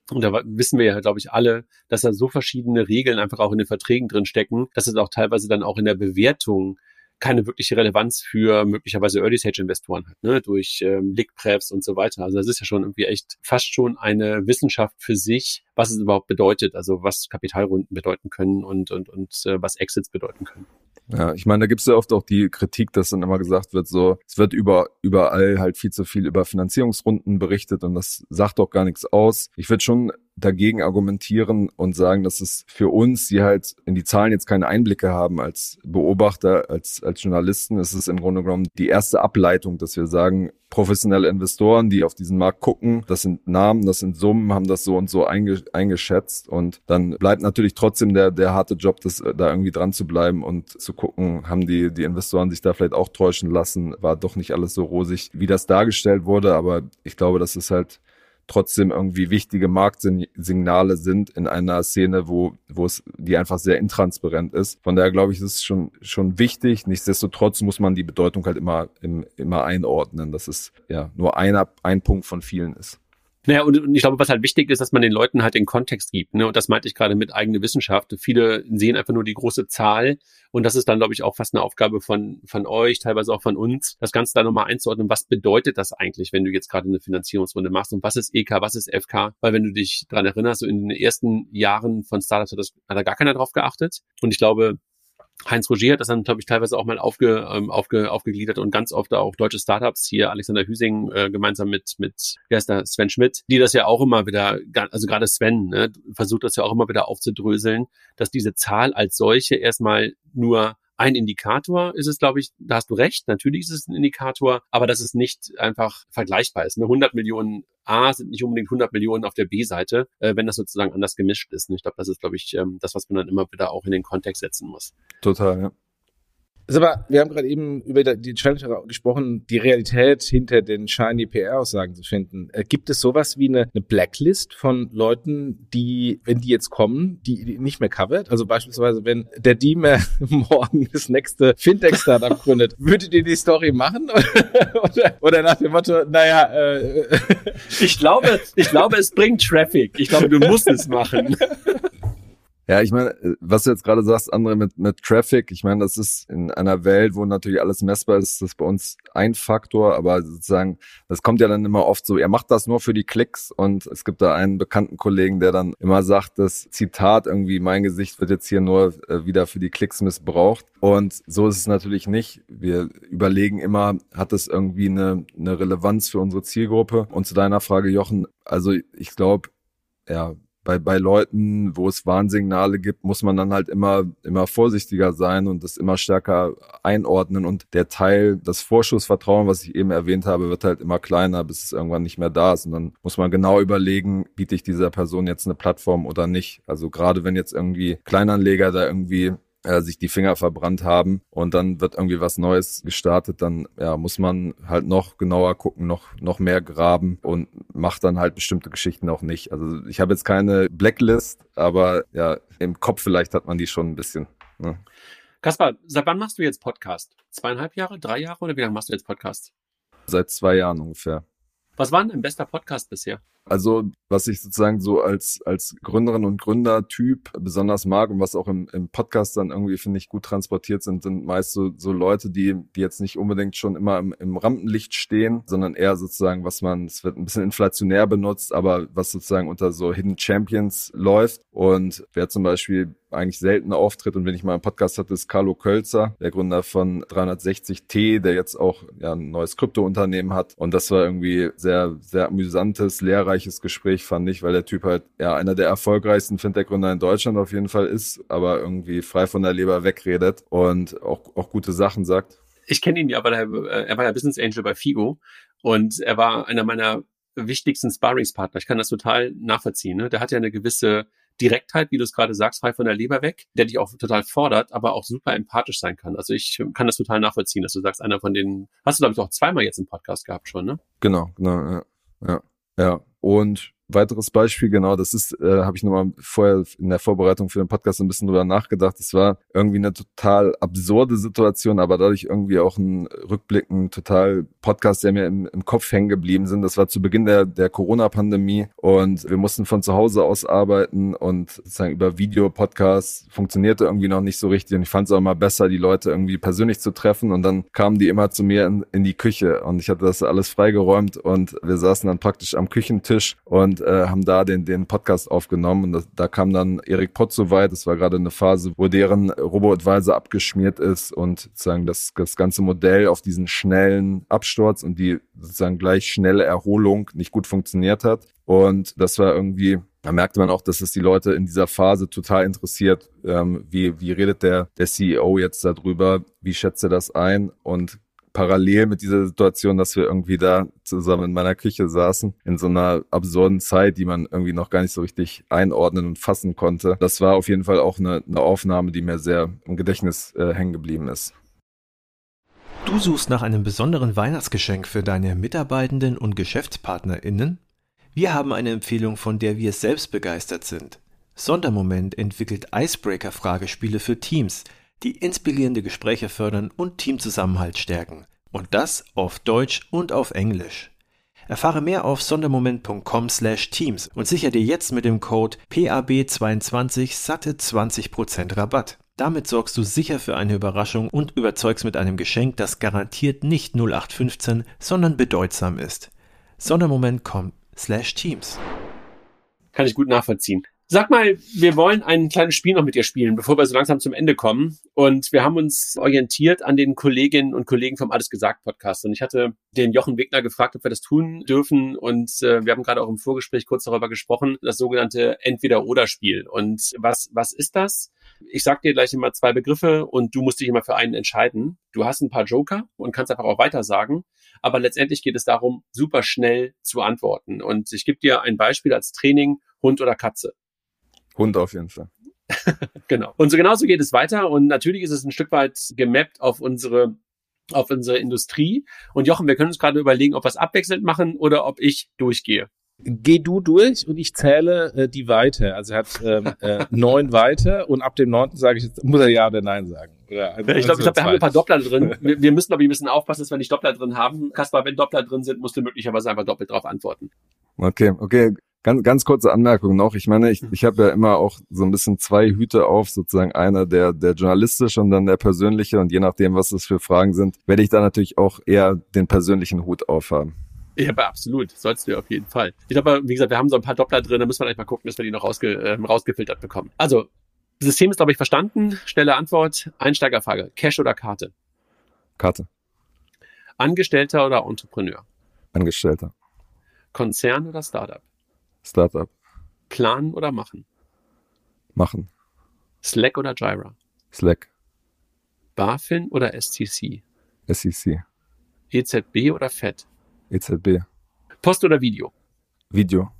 und da wissen wir ja, glaube ich, alle, dass da so verschiedene Regeln einfach auch in den Verträgen drin stecken, dass es auch teilweise dann auch in der Bewertung keine wirkliche Relevanz für möglicherweise Early-Stage-Investoren hat, ne? durch ähm, Lick-Prefs und so weiter. Also das ist ja schon irgendwie echt fast schon eine Wissenschaft für sich, was es überhaupt bedeutet, also was Kapitalrunden bedeuten können und, und, und äh, was Exits bedeuten können.
Ja, ich meine, da gibt es ja oft auch die Kritik, dass dann immer gesagt wird, so, es wird über, überall halt viel zu viel über Finanzierungsrunden berichtet und das sagt doch gar nichts aus. Ich würde schon dagegen argumentieren und sagen, dass es für uns, die halt in die Zahlen jetzt keine Einblicke haben als Beobachter, als, als Journalisten, ist es im Grunde genommen die erste Ableitung, dass wir sagen, professionelle Investoren, die auf diesen Markt gucken, das sind Namen, das sind Summen, haben das so und so einge, eingeschätzt. Und dann bleibt natürlich trotzdem der, der harte Job, das, da irgendwie dran zu bleiben und zu gucken, haben die, die Investoren sich da vielleicht auch täuschen lassen, war doch nicht alles so rosig, wie das dargestellt wurde, aber ich glaube, das ist halt trotzdem irgendwie wichtige Marktsignale sind in einer Szene, wo, wo es, die einfach sehr intransparent ist. Von daher glaube ich, ist es schon, schon wichtig. Nichtsdestotrotz muss man die Bedeutung halt immer, immer einordnen, dass es ja nur einer, ein Punkt von vielen ist.
Naja, und, und ich glaube, was halt wichtig ist, dass man den Leuten halt den Kontext gibt. Ne? Und das meinte ich gerade mit eigene Wissenschaft. Viele sehen einfach nur die große Zahl. Und das ist dann, glaube ich, auch fast eine Aufgabe von, von euch, teilweise auch von uns, das Ganze da nochmal einzuordnen. Was bedeutet das eigentlich, wenn du jetzt gerade eine Finanzierungsrunde machst? Und was ist EK, was ist FK? Weil wenn du dich dran erinnerst, so in den ersten Jahren von Startups hat, das, hat da gar keiner drauf geachtet. Und ich glaube, Heinz Roger hat das dann, glaube ich, teilweise auch mal aufge, ähm, aufge, aufgegliedert und ganz oft auch deutsche Startups, hier Alexander Hüsing äh, gemeinsam mit, mit, wie heißt der, Sven Schmidt, die das ja auch immer wieder, also gerade Sven, ne, versucht das ja auch immer wieder aufzudröseln, dass diese Zahl als solche erstmal nur ein Indikator ist es, glaube ich, da hast du recht, natürlich ist es ein Indikator, aber dass es nicht einfach vergleichbar ist. Ne? 100 Millionen A sind nicht unbedingt 100 Millionen auf der B-Seite, äh, wenn das sozusagen anders gemischt ist. Ich glaube, das ist, glaube ich, ähm, das, was man dann immer wieder auch in den Kontext setzen muss.
Total, ja.
Sag mal, wir haben gerade eben über die Challenge gesprochen, die Realität hinter den shiny PR-Aussagen zu finden. Äh, gibt es sowas wie eine, eine, Blacklist von Leuten, die, wenn die jetzt kommen, die, die nicht mehr covered? Also beispielsweise, wenn der Diemer morgen das nächste Fintech-Startup gründet, würdet ihr die Story machen? oder, oder nach dem Motto, naja, äh,
ich glaube, ich glaube, es bringt Traffic. Ich glaube, du musst es machen.
Ja, ich meine, äh, was du jetzt gerade sagst, andere mit, mit Traffic, ich meine, das ist in einer Welt, wo natürlich alles messbar ist, das ist bei uns ein Faktor, aber sozusagen, das kommt ja dann immer oft so, er macht das nur für die Klicks und es gibt da einen bekannten Kollegen, der dann immer sagt, das Zitat irgendwie, mein Gesicht wird jetzt hier nur äh, wieder für die Klicks missbraucht und so ist es natürlich nicht. Wir überlegen immer, hat es irgendwie eine, eine Relevanz für unsere Zielgruppe? Und zu deiner Frage, Jochen, also ich glaube, ja, bei, bei Leuten, wo es Warnsignale gibt, muss man dann halt immer, immer vorsichtiger sein und das immer stärker einordnen. Und der Teil, das Vorschussvertrauen, was ich eben erwähnt habe, wird halt immer kleiner, bis es irgendwann nicht mehr da ist. Und dann muss man genau überlegen, biete ich dieser Person jetzt eine Plattform oder nicht. Also gerade wenn jetzt irgendwie Kleinanleger da irgendwie äh, sich die Finger verbrannt haben und dann wird irgendwie was Neues gestartet, dann ja, muss man halt noch genauer gucken, noch, noch mehr graben und macht dann halt bestimmte Geschichten auch nicht. Also ich habe jetzt keine Blacklist, aber ja, im Kopf vielleicht hat man die schon ein bisschen. Ne?
Kaspar, seit wann machst du jetzt Podcast? Zweieinhalb Jahre, drei Jahre oder wie lange machst du jetzt Podcast?
Seit zwei Jahren ungefähr.
Was war denn dein bester Podcast bisher?
Also, was ich sozusagen so als, als Gründerin und Gründertyp besonders mag und was auch im, im Podcast dann irgendwie, finde ich, gut transportiert sind, sind meist so, so Leute, die, die jetzt nicht unbedingt schon immer im, im Rampenlicht stehen, sondern eher sozusagen, was man, es wird ein bisschen inflationär benutzt, aber was sozusagen unter so Hidden Champions läuft. Und wer zum Beispiel eigentlich selten auftritt und wenn ich mal einen Podcast hatte, ist Carlo Kölzer, der Gründer von 360T, der jetzt auch ja, ein neues Kryptounternehmen hat. Und das war irgendwie sehr, sehr amüsantes, lehrreiches Gespräch, fand ich, weil der Typ halt ja einer der erfolgreichsten Fintech-Gründer in Deutschland auf jeden Fall ist, aber irgendwie frei von der Leber wegredet und auch, auch gute Sachen sagt.
Ich kenne ihn ja, weil er, äh, er war ja Business Angel bei Figo und er war einer meiner wichtigsten Sparringspartner. Ich kann das total nachvollziehen. Ne? Der hat ja eine gewisse Direktheit, wie du es gerade sagst, frei von der Leber weg, der dich auch total fordert, aber auch super empathisch sein kann. Also ich kann das total nachvollziehen, dass du sagst, einer von denen, hast du glaube ich auch zweimal jetzt im Podcast gehabt schon, ne?
Genau, genau, ja, ja, ja. Und weiteres Beispiel, genau, das ist, äh, habe ich nochmal vorher in der Vorbereitung für den Podcast ein bisschen drüber nachgedacht. Es war irgendwie eine total absurde Situation, aber dadurch irgendwie auch ein Rückblicken, total Podcast, der mir im, im Kopf hängen geblieben sind. Das war zu Beginn der, der Corona-Pandemie und wir mussten von zu Hause aus arbeiten und sozusagen über Video-Podcasts funktionierte irgendwie noch nicht so richtig. Und ich fand es auch immer besser, die Leute irgendwie persönlich zu treffen und dann kamen die immer zu mir in, in die Küche und ich hatte das alles freigeräumt und wir saßen dann praktisch am Küchentisch und äh, haben da den, den Podcast aufgenommen. Und das, da kam dann Erik Potts so weit. Das war gerade eine Phase, wo deren Robo-Advisor abgeschmiert ist und sozusagen das, das ganze Modell auf diesen schnellen Absturz und die sozusagen gleich schnelle Erholung nicht gut funktioniert hat. Und das war irgendwie, da merkte man auch, dass es die Leute in dieser Phase total interessiert. Ähm, wie, wie redet der, der CEO jetzt darüber? Wie schätzt er das ein? Und parallel mit dieser Situation, dass wir irgendwie da zusammen in meiner Küche saßen, in so einer absurden Zeit, die man irgendwie noch gar nicht so richtig einordnen und fassen konnte. Das war auf jeden Fall auch eine, eine Aufnahme, die mir sehr im Gedächtnis äh, hängen geblieben ist.
Du suchst nach einem besonderen Weihnachtsgeschenk für deine Mitarbeitenden und GeschäftspartnerInnen? Wir haben eine Empfehlung, von der wir selbst begeistert sind. Sondermoment entwickelt Icebreaker-Fragespiele für Teams – die inspirierende Gespräche fördern und Teamzusammenhalt stärken. Und das auf Deutsch und auf Englisch. Erfahre mehr auf sondermoment.com/teams und sichere dir jetzt mit dem Code PAB22 satte 20% Rabatt. Damit sorgst du sicher für eine Überraschung und überzeugst mit einem Geschenk, das garantiert nicht 0815, sondern bedeutsam ist. Sondermoment.com/teams.
Kann ich gut nachvollziehen. Sag mal, wir wollen ein kleines Spiel noch mit dir spielen, bevor wir so langsam zum Ende kommen. Und wir haben uns orientiert an den Kolleginnen und Kollegen vom Alles gesagt Podcast. Und ich hatte den Jochen Wegner gefragt, ob wir das tun dürfen. Und äh, wir haben gerade auch im Vorgespräch kurz darüber gesprochen, das sogenannte Entweder-Oder-Spiel. Und was, was ist das? Ich sag dir gleich immer zwei Begriffe und du musst dich immer für einen entscheiden. Du hast ein paar Joker und kannst einfach auch weiter sagen. Aber letztendlich geht es darum, super schnell zu antworten. Und ich gebe dir ein Beispiel als Training, Hund oder Katze.
Hund auf jeden Fall.
genau. Und so genauso geht es weiter. Und natürlich ist es ein Stück weit gemappt auf unsere auf unsere Industrie. Und Jochen, wir können uns gerade überlegen, ob wir es abwechselnd machen oder ob ich durchgehe.
Geh du durch und ich zähle äh, die Weite. Also er hat ähm, äh, neun Weite und ab dem neunten sage ich, jetzt, muss er ja oder nein sagen.
Oder, also, ich glaube, ich glaub, wir haben ein paar Doppler drin. Wir, wir müssen, ich, ein bisschen aufpassen, dass wir nicht Doppler drin haben. Kaspar, wenn Doppler drin sind, musst du möglicherweise einfach doppelt drauf antworten.
Okay, okay. Ganz, ganz kurze Anmerkung noch. Ich meine, ich, ich habe ja immer auch so ein bisschen zwei Hüte auf, sozusagen einer der, der journalistische und dann der persönliche. Und je nachdem, was das für Fragen sind, werde ich da natürlich auch eher den persönlichen Hut aufhaben.
Ja, aber absolut. Sollst du auf jeden Fall. Ich glaube, wie gesagt, wir haben so ein paar Doppler drin, da müssen wir gleich mal gucken, dass wir die noch rausge äh, rausgefiltert bekommen. Also, das System ist, glaube ich, verstanden. Schnelle Antwort. Einsteigerfrage. Cash oder Karte?
Karte.
Angestellter oder Entrepreneur?
Angestellter.
Konzern oder Startup?
Startup.
Planen oder machen?
Machen.
Slack oder Jira?
Slack.
BaFin oder STC?
SEC.
EZB oder FED?
EZB.
Post oder Video?
Video.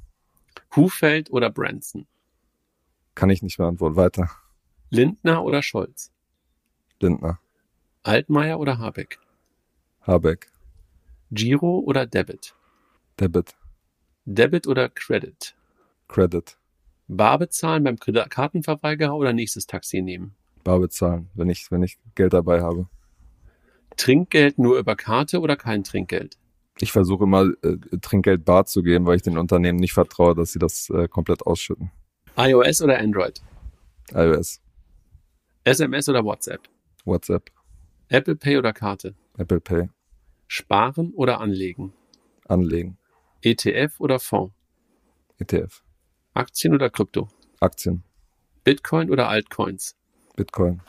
Hufeld oder Branson?
Kann ich nicht beantworten. Weiter.
Lindner oder Scholz?
Lindner.
Altmaier oder Habeck?
Habeck.
Giro oder Debit?
Debit.
Debit oder Credit?
Credit.
Bar bezahlen beim Kartenverweigerer oder nächstes Taxi nehmen?
Bar bezahlen, wenn ich, wenn ich Geld dabei habe.
Trinkgeld nur über Karte oder kein Trinkgeld?
Ich versuche immer äh, Trinkgeld bar zu geben, weil ich den Unternehmen nicht vertraue, dass sie das äh, komplett ausschütten.
iOS oder Android?
iOS,
SMS oder WhatsApp?
WhatsApp,
Apple Pay oder Karte?
Apple Pay,
Sparen oder anlegen?
Anlegen,
ETF oder Fonds?
ETF,
Aktien oder Krypto?
Aktien,
Bitcoin oder Altcoins?
Bitcoin,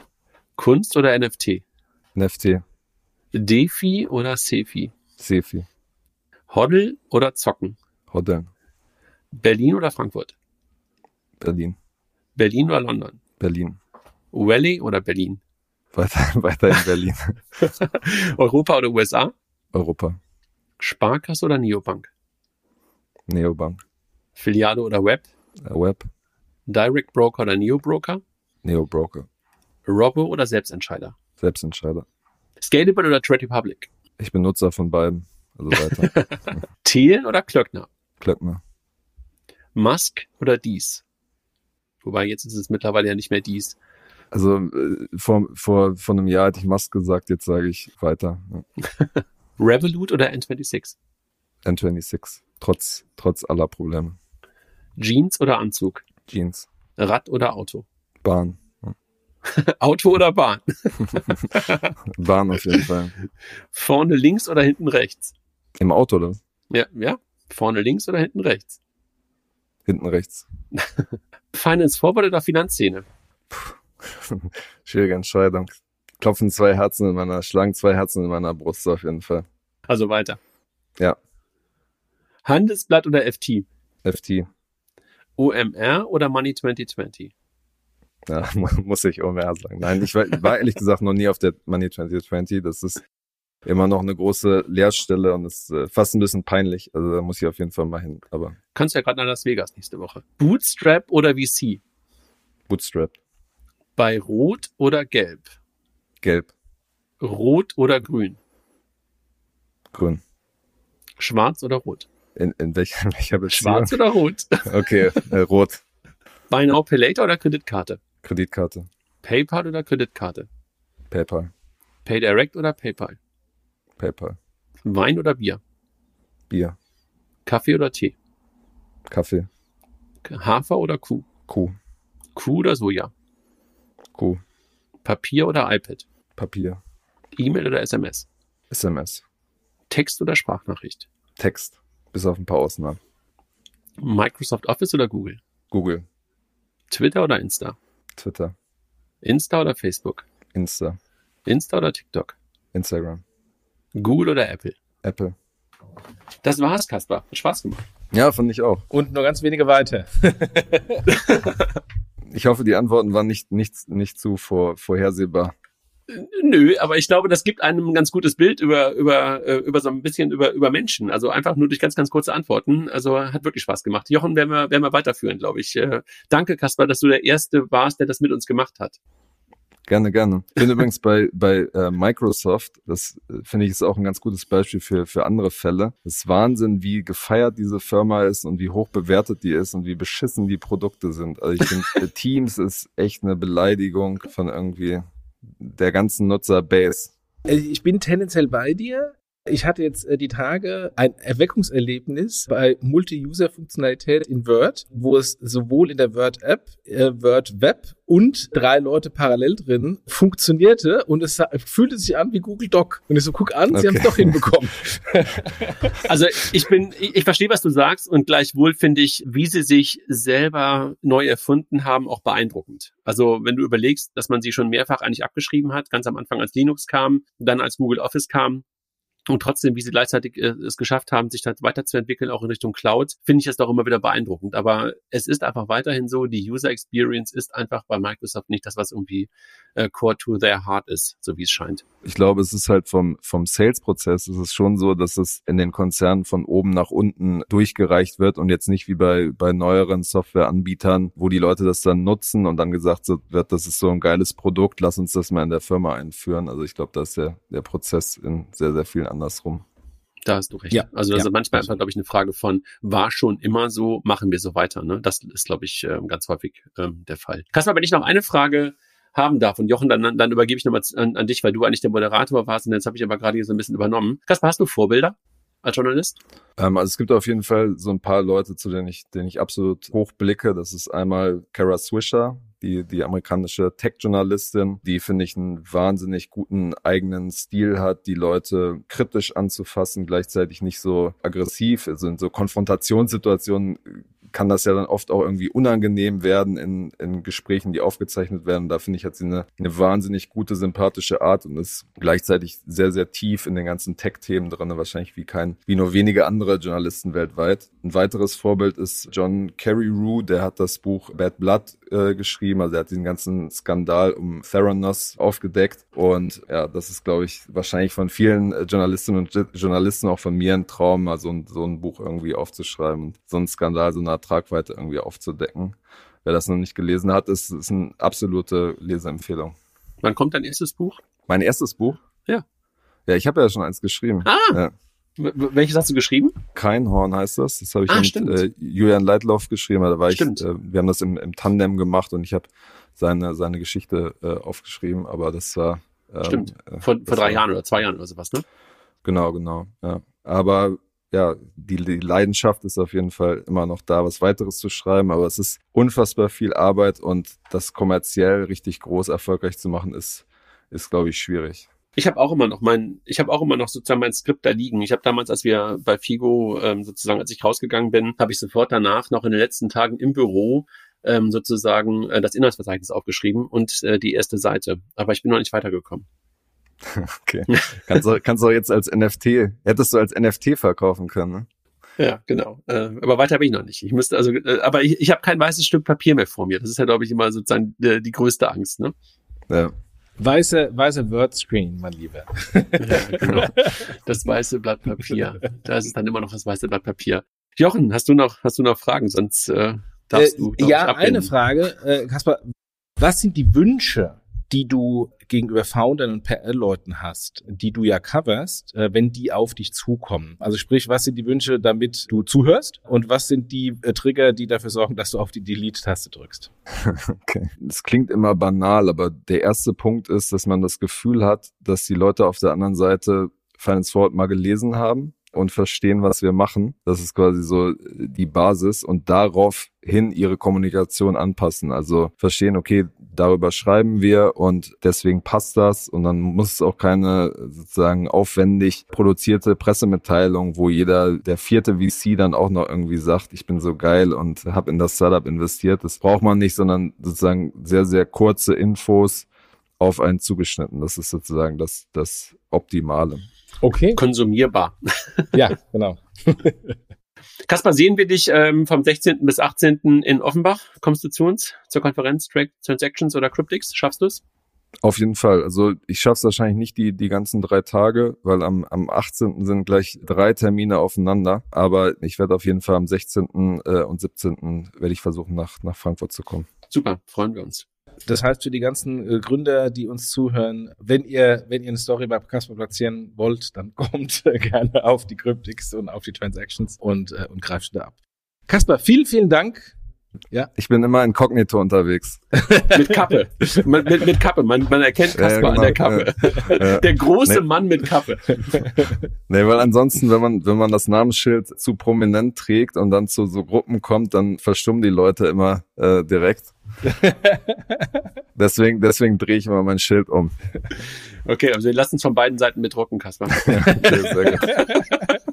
Kunst oder NFT?
NFT,
DeFi oder Sefi?
Sefi,
Hoddle oder Zocken?
Hodeln,
Berlin oder Frankfurt?
Berlin,
Berlin oder London?
Berlin,
Valley oder Berlin?
weiter, weiter in Berlin,
Europa oder USA?
Europa,
Sparkasse oder Neobank?
Neobank,
Filiale oder Web?
äh, Web,
Direct Broker oder Neobroker?
Neobroker,
Robo oder Selbstentscheider?
Selbstentscheider.
Scalable oder Trade Republic?
Ich bin Nutzer von beiden. Also weiter.
Thiel oder Klöckner?
Klöckner.
Musk oder Dies? Wobei jetzt ist es mittlerweile ja nicht mehr Dies.
Also äh, vor, vor, vor einem Jahr hätte ich Musk gesagt, jetzt sage ich weiter. Ja.
Revolut oder N26?
N26. Trotz, trotz aller Probleme.
Jeans oder Anzug?
Jeans.
Rad oder Auto?
Bahn.
Auto oder Bahn?
Bahn auf jeden Fall.
Vorne links oder hinten rechts?
Im Auto, oder?
Ja, ja. Vorne links oder hinten rechts?
Hinten rechts.
Finance Forward oder Finanzszene?
Schwierige Entscheidung. Klopfen zwei Herzen in meiner, schlagen zwei Herzen in meiner Brust auf jeden Fall.
Also weiter.
Ja.
Handelsblatt oder FT?
FT.
OMR oder Money 2020?
Ja, mu- muss ich OMR sagen. Nein, ich war, war ehrlich gesagt noch nie auf der Money 2020. Das ist immer noch eine große Leerstelle und ist äh, fast ein bisschen peinlich. Also da muss ich auf jeden Fall mal hin. Aber
Kannst ja gerade nach Las Vegas nächste Woche. Bootstrap oder VC?
Bootstrap.
Bei Rot oder Gelb?
Gelb.
Rot oder Grün?
Grün.
Schwarz oder Rot?
In, in welcher, in welcher Beziehung?
Schwarz oder Rot?
Okay, äh, rot.
Buy Now Pay Later oder Kreditkarte?
Kreditkarte.
PayPal oder Kreditkarte?
PayPal.
Pay Direct oder PayPal?
PayPal.
Wein oder Bier?
Bier.
Kaffee oder Tee?
Kaffee.
Hafer oder Kuh?
Kuh.
Kuh oder Soja?
Kuh.
Papier oder iPad?
Papier.
E-Mail oder SMS?
SMS.
Text oder Sprachnachricht?
Text. Bis auf ein paar Ausnahmen.
Microsoft Office oder Google?
Google.
Twitter oder Insta?
Twitter.
Insta oder Facebook?
Insta.
Insta oder TikTok?
Instagram.
Google oder Apple?
Apple.
Das war's, Kaspar. Hat Spaß gemacht.
Ja, fand ich auch.
Und nur ganz wenige weiter.
Ich hoffe, die Antworten waren nicht, nicht, nicht zu vor, vorhersehbar.
Nö, aber ich glaube, das gibt einem ein ganz gutes Bild über, über, äh, über so ein bisschen über, über Menschen. Also einfach nur durch ganz, ganz kurze Antworten. Also hat wirklich Spaß gemacht. Jochen werden wir, werden wir weiterführen, glaube ich. Äh, Danke, Kaspar, dass du der Erste warst, der das mit uns gemacht hat.
Gerne, gerne. Ich bin übrigens bei, bei äh, Microsoft, das äh, finde ich ist auch ein ganz gutes Beispiel für, für andere Fälle. Es ist Wahnsinn, wie gefeiert diese Firma ist und wie hoch bewertet die ist und wie beschissen die Produkte sind. Also ich finde, Teams ist echt eine Beleidigung von irgendwie der ganzen Nutzerbase.
Äh, Ich bin tendenziell bei dir. Ich hatte jetzt äh, die Tage ein Erweckungserlebnis bei Multi-User-Funktionalität in Word, wo es sowohl in der Word-App, äh, Word-Web und drei Leute parallel drin funktionierte und es fühlte sich an wie Google Doc. Und ich so, guck an, sie
Okay.
haben es doch hinbekommen.
Also ich bin, ich, ich verstehe, was du sagst und gleichwohl finde ich, wie sie sich selber neu erfunden haben, auch beeindruckend. Also wenn du überlegst, dass man sie schon mehrfach eigentlich abgeschrieben hat, ganz am Anfang als Linux kam, dann als Google Office kam, und trotzdem, wie sie gleichzeitig äh, es geschafft haben, sich da weiterzuentwickeln, auch in Richtung Cloud, finde ich das doch immer wieder beeindruckend. Aber es ist einfach weiterhin so, die User Experience ist einfach bei Microsoft nicht das, was irgendwie äh, core to their heart ist, so wie es scheint.
Ich glaube, es ist halt vom, vom Sales-Prozess, es ist schon so, dass es in den Konzernen von oben nach unten durchgereicht wird und jetzt nicht wie bei, bei neueren Softwareanbietern, wo die Leute das dann nutzen und dann gesagt wird, das ist so ein geiles Produkt, lass uns das mal in der Firma einführen. Also ich glaube, da ist der, der Prozess in sehr, sehr vielen andersrum.
Da hast du recht.
Ja,
also das
ja,
ist manchmal einfach, glaube ich, eine Frage von, war schon immer so, machen wir so weiter. Ne? Das ist, glaube ich, ähm, ganz häufig ähm, der Fall. Kaspar, wenn ich noch eine Frage haben darf und Jochen, dann, dann übergebe ich nochmal an, an dich, weil du eigentlich der Moderator warst und jetzt habe ich aber gerade hier so ein bisschen übernommen. Kaspar, hast du Vorbilder? als Journalist?
Ähm, also es gibt auf jeden Fall so ein paar Leute, zu denen ich, denen ich absolut hochblicke. Das ist einmal Kara Swisher, die, die amerikanische Tech-Journalistin, die, finde ich, einen wahnsinnig guten eigenen Stil hat, die Leute kritisch anzufassen, gleichzeitig nicht so aggressiv. Also in so Konfrontationssituationen kann das ja dann oft auch irgendwie unangenehm werden in, in Gesprächen, die aufgezeichnet werden. Da finde ich, hat sie eine, eine wahnsinnig gute, sympathische Art und ist gleichzeitig sehr, sehr tief in den ganzen Tech-Themen drin, wahrscheinlich wie kein, wie nur wenige andere Journalisten weltweit. Ein weiteres Vorbild ist John Carreyrou, der hat das Buch Bad Blood äh, geschrieben, also er hat den ganzen Skandal um Theranos aufgedeckt und ja, das ist, glaube ich, wahrscheinlich von vielen äh, Journalistinnen und Journalisten, auch von mir ein Traum, mal so ein, so ein Buch irgendwie aufzuschreiben und so ein Skandal, so eine Tragweite irgendwie aufzudecken. Wer das noch nicht gelesen hat, ist, ist eine absolute Leseempfehlung.
Wann kommt dein erstes Buch?
Mein erstes Buch?
Ja.
Ja, ich habe ja schon eins geschrieben.
Ah!
Ja.
Welches hast du geschrieben?
Kein Horn heißt das. Das habe ich
Ah,
mit
stimmt.
äh, Julian Leitloff geschrieben. Da war ich, äh, wir haben das im, im Tandem gemacht und ich habe seine, seine Geschichte äh, aufgeschrieben, aber das war ähm,
Stimmt.
äh,
Vor, vor drei
war-
Jahren oder zwei Jahren oder sowas, ne?
Genau, genau. Ja. Aber ja, die, die Leidenschaft ist auf jeden Fall immer noch da, was weiteres zu schreiben, aber es ist unfassbar viel Arbeit und das kommerziell richtig groß erfolgreich zu machen, ist, ist glaube ich, schwierig.
Ich habe auch immer noch mein, ich habe auch immer noch sozusagen mein Skript da liegen. Ich habe damals, als wir bei Figo ähm, sozusagen, als ich rausgegangen bin, habe ich sofort danach noch in den letzten Tagen im Büro ähm, sozusagen äh, das Inhaltsverzeichnis aufgeschrieben und äh, die erste Seite. Aber ich bin noch nicht weitergekommen.
Okay. kannst du, kannst du jetzt als NFT, hättest du als NFT verkaufen können, ne?
Ja, genau. Äh, aber weiter bin ich noch nicht. Ich müsste also, äh, aber ich, ich habe kein weißes Stück Papier mehr vor mir. Das ist ja, glaube ich, immer sozusagen äh, die größte Angst. Ne?
Ja.
Weiße, weiße Wordscreen, mein Lieber.
Ja, genau. Das weiße Blatt Papier. Da ist es dann immer noch das weiße Blatt Papier. Jochen, hast du noch, hast du noch Fragen? Sonst äh, darfst du.
Äh,
ich,
ja, eine Frage, äh, Kaspar. Was sind die Wünsche, die du gegenüber Foundern und PR-Leuten hast, die du ja coverst, äh, wenn die auf dich zukommen? Also sprich, was sind die Wünsche, damit du zuhörst? Und was sind die äh, Trigger, die dafür sorgen, dass du auf die Delete-Taste drückst?
Okay. Das klingt immer banal, aber der erste Punkt ist, dass man das Gefühl hat, dass die Leute auf der anderen Seite Finance Forward mal gelesen haben und verstehen, was wir machen. Das ist quasi so die Basis und daraufhin ihre Kommunikation anpassen. Also verstehen, okay, darüber schreiben wir und deswegen passt das und dann muss es auch keine sozusagen aufwendig produzierte Pressemitteilung, wo jeder, der vierte VC dann auch noch irgendwie sagt, ich bin so geil und habe in das Startup investiert. Das braucht man nicht, sondern sozusagen sehr, sehr kurze Infos auf einen zugeschnitten. Das ist sozusagen das, das Optimale.
Okay.
Konsumierbar.
Ja, genau.
Kaspar, sehen wir dich ähm, vom 16. bis 18. in Offenbach? Kommst du zu uns zur Konferenz Track Transactions oder Cryptics? Schaffst du es?
Auf jeden Fall. Also ich schaffe es wahrscheinlich nicht die, die ganzen drei Tage, weil am, am 18. sind gleich drei Termine aufeinander. Aber ich werde auf jeden Fall am 16. Äh, und 17. werde ich versuchen, nach, nach Frankfurt zu kommen.
Super, freuen wir uns.
Das heißt für die ganzen äh, Gründer, die uns zuhören, wenn ihr, wenn ihr eine Story bei Casper platzieren wollt, dann kommt gerne auf die Cryptics und auf die Transactions und, äh, und greift da ab. Kasper, vielen, vielen Dank.
Ich bin immer inkognito unterwegs.
Mit Kappe. Man, mit, mit Kappe. Man, man erkennt
Ja,
Kaspar
genau,
an der Kappe.
Ja.
Der große
Nee.
Mann mit Kappe.
Nee, weil ansonsten, wenn man, wenn man das Namensschild zu prominent trägt und dann zu so Gruppen kommt, dann verstummen die Leute immer äh, direkt. deswegen, deswegen drehe ich immer mein Schild um.
Okay, also wir lassen es von beiden Seiten bedrucken, Kaspar.
Okay, sehr gut.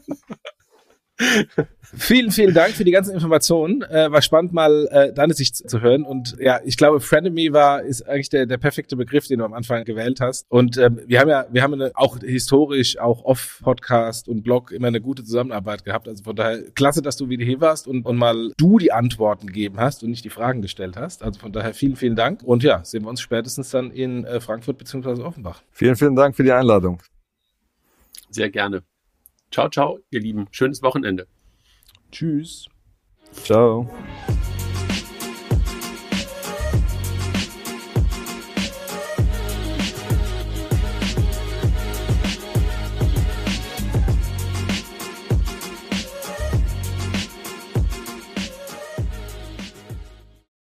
Vielen, vielen Dank für die ganzen Informationen. Äh, war spannend, mal äh, deine Sicht zu hören. Und ja, ich glaube, Frenemy war ist eigentlich der, der perfekte Begriff, den du am Anfang gewählt hast. Und ähm, wir haben ja, wir haben eine, auch historisch, auch off Podcast und Blog immer eine gute Zusammenarbeit gehabt. Also von daher klasse, dass du wieder hier warst und, und mal du die Antworten gegeben hast und nicht die Fragen gestellt hast. Also von daher vielen, vielen Dank. Und ja, sehen wir uns spätestens dann in äh, Frankfurt beziehungsweise Offenbach.
Vielen, vielen Dank für die Einladung.
Sehr gerne. Ciao, ciao, ihr Lieben. Schönes Wochenende.
Tschüss.
Ciao.